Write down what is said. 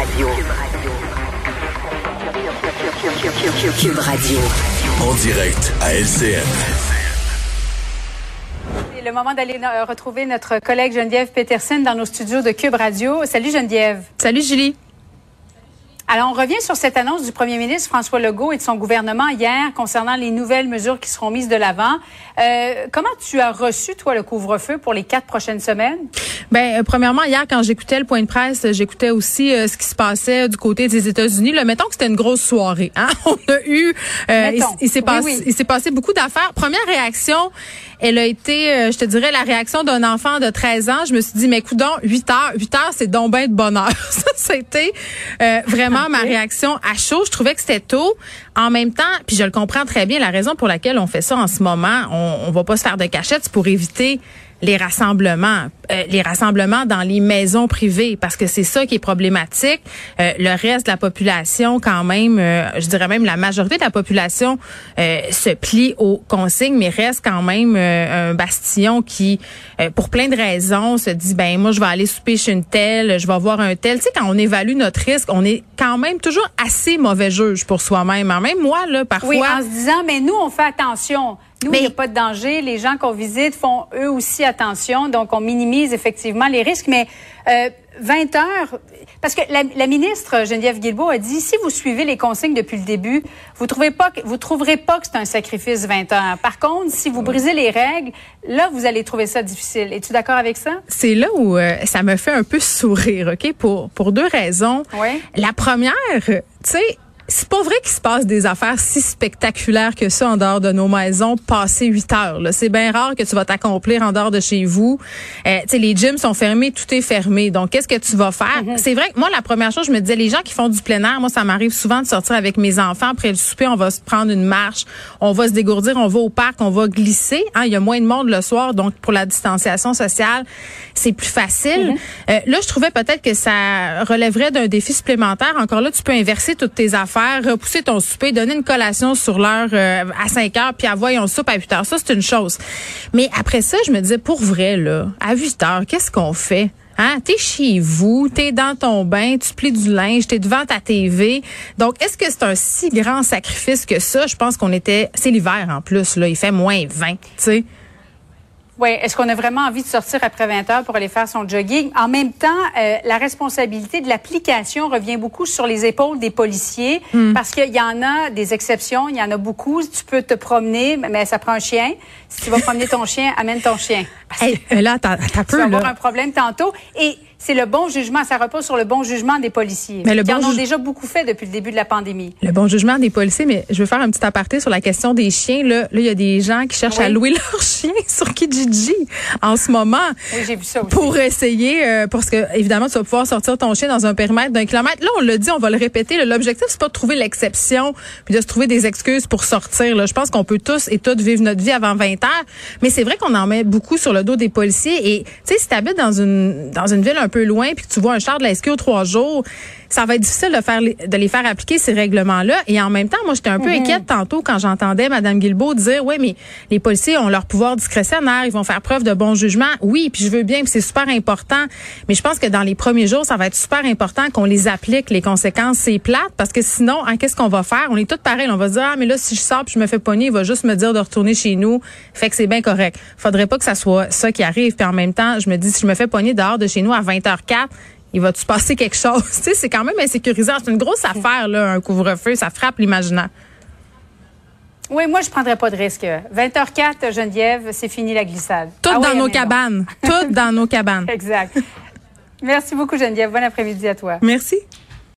Radio. Cube Radio. En direct à LCN. C'est le moment d'aller euh, retrouver notre collègue Geneviève Peterson dans nos studios de Cube Radio. Salut Geneviève. Salut Julie. Alors, on revient sur cette annonce du premier ministre François Legault et de son gouvernement hier concernant les nouvelles mesures qui seront mises de l'avant. Euh, comment tu as reçu, toi, le couvre-feu pour les quatre prochaines semaines? Ben, euh, premièrement, hier, quand j'écoutais le point de presse, j'écoutais aussi euh, ce qui se passait du côté des États-Unis. Le mettons que c'était une grosse soirée. Hein? On a eu, euh, il, il s'est passé, il s'est passé beaucoup d'affaires. Première réaction, elle a été, je te dirais, la réaction d'un enfant de 13 ans. Je me suis dit, mais coudon, 8 heures, 8 heures, c'est donc ben de bonheur. Ça, c'était vraiment ma réaction à chaud. Je trouvais que c'était tôt. En même temps, puis je le comprends très bien, la raison pour laquelle on fait ça en ce moment, on, on va pas se faire de cachette, c'est pour éviter les rassemblements, euh, les rassemblements dans les maisons privées, parce que c'est ça qui est problématique. Euh, le reste de la population, quand même, euh, je dirais même la majorité de la population se plie aux consignes, mais reste quand même un bastillon qui, pour plein de raisons, se dit ben moi je vais aller souper chez une telle, je vais voir un tel. Tu sais, quand on évalue notre risque, on est quand même toujours assez mauvais juge pour soi-même. Même moi là, parfois. Oui, en se disant mais nous on fait attention. Nous, il n'y a pas de danger. Les gens qu'on visite font eux aussi attention. Donc, on minimise effectivement les risques. Mais euh, 20 heures, parce que la, la, ministre Geneviève Guilbeault a dit, si vous suivez les consignes depuis le début, vous trouvez pas que, vous trouverez pas que c'est un sacrifice 20 heures. Par contre, si vous brisez les règles, là, vous allez trouver ça difficile. Es-tu d'accord avec ça? C'est là où euh, ça me fait un peu sourire, OK? Pour, pour deux raisons. Oui. La première, tu sais, c'est pas vrai qu'il se passe des affaires si spectaculaires que ça en dehors de nos maisons passé 8 heures. C'est bien rare que tu vas t'accomplir en dehors de chez vous. Euh, les gyms sont fermés, tout est fermé. Donc, qu'est-ce que tu vas faire? Mm-hmm. C'est vrai que moi, la première chose, je me disais, les gens qui font du plein air, moi, ça m'arrive souvent de sortir avec mes enfants. Après le souper, on va se prendre une marche, on va se dégourdir, on va au parc, on va glisser. Hein, il y a moins de monde le soir, donc pour la distanciation sociale, c'est plus facile. Mm-hmm. euh, là, je trouvais peut-être que ça relèverait d'un défi supplémentaire. Encore là, tu peux inverser toutes tes affaires repousser ton souper, donner une collation sur l'heure euh, à 5 heures, puis avoir on soupe à 8 heures. Ça, c'est une chose. Mais après ça, je me disais, pour vrai, là, à 8 heures, qu'est-ce qu'on fait? Hein? T'es chez vous, t'es dans ton bain, tu plies du linge, t'es devant ta TV. Donc, est-ce que c'est un si grand sacrifice que ça? Je pense qu'on était... C'est l'hiver en plus, là. Il fait moins 20, tu sais. Oui, est-ce qu'on a vraiment envie de sortir après 20 heures pour aller faire son jogging? En même temps, euh, la responsabilité de l'application revient beaucoup sur les épaules des policiers Hmm. parce qu'il y en a des exceptions, il y en a beaucoup. Tu peux te promener, mais ça prend un chien. Si tu vas promener ton chien, amène ton chien. Parce Hey, que là, t'as tu vas avoir un problème tantôt. Et c'est le bon jugement, ça repose sur le bon jugement des policiers. Mais le Ils en bon ont ju- déjà beaucoup fait depuis le début de la pandémie. Le bon jugement des policiers, mais je veux faire un petit aparté sur la question des chiens. Là, là, il y a des gens qui cherchent Oui. à louer leurs chiens sur Kijiji en ce moment. Oui, j'ai vu ça aussi. Pour essayer, euh, parce que évidemment, tu vas pouvoir sortir ton chien dans un périmètre d'un kilomètre. Là, on l'a dit, on va le répéter. L'objectif, c'est pas de trouver l'exception puis de se trouver des excuses pour sortir. Là. Je pense qu'on peut tous et toutes vivre notre vie avant 20 heures. Mais c'est vrai qu'on en met beaucoup sur le dos des policiers. Et tu sais, si tu habites dans une dans une ville un peu loin puis que tu vois un char de la SQ trois jours, ça va être difficile de faire les- de les faire appliquer ces règlements-là. Et en même temps, moi, j'étais un peu inquiète tantôt quand j'entendais Mme Guilbeault dire, oui, mais les policiers ont leur pouvoir discrétionnaire, ils vont faire preuve de bon jugement. Oui, puis je veux bien, puis c'est super important. Mais je pense que dans les premiers jours, ça va être super important qu'on les applique, les conséquences. C'est plate, parce que sinon, hein, qu'est-ce qu'on va faire? On est tous pareils. On va dire, ah, mais là, si je sors puis je me fais pogner, il va juste me dire de retourner chez nous. Fait que c'est bien correct. Faudrait pas que ça soit ça qui arrive. Puis en même temps, je me dis, si je me fais pogner dehors de chez nous à 20h04, il va-tu passer quelque chose? tu sais, c'est quand même insécurisant. C'est une grosse affaire, là, un couvre-feu. Ça frappe l'imaginaire. Oui, moi, je prendrais pas de risque. 20h04, Geneviève, c'est fini la glissade. Toutes Ah dans nos cabanes. Toutes dans nos cabanes. Exact. Merci beaucoup, Geneviève. Bon après-midi à toi. Merci.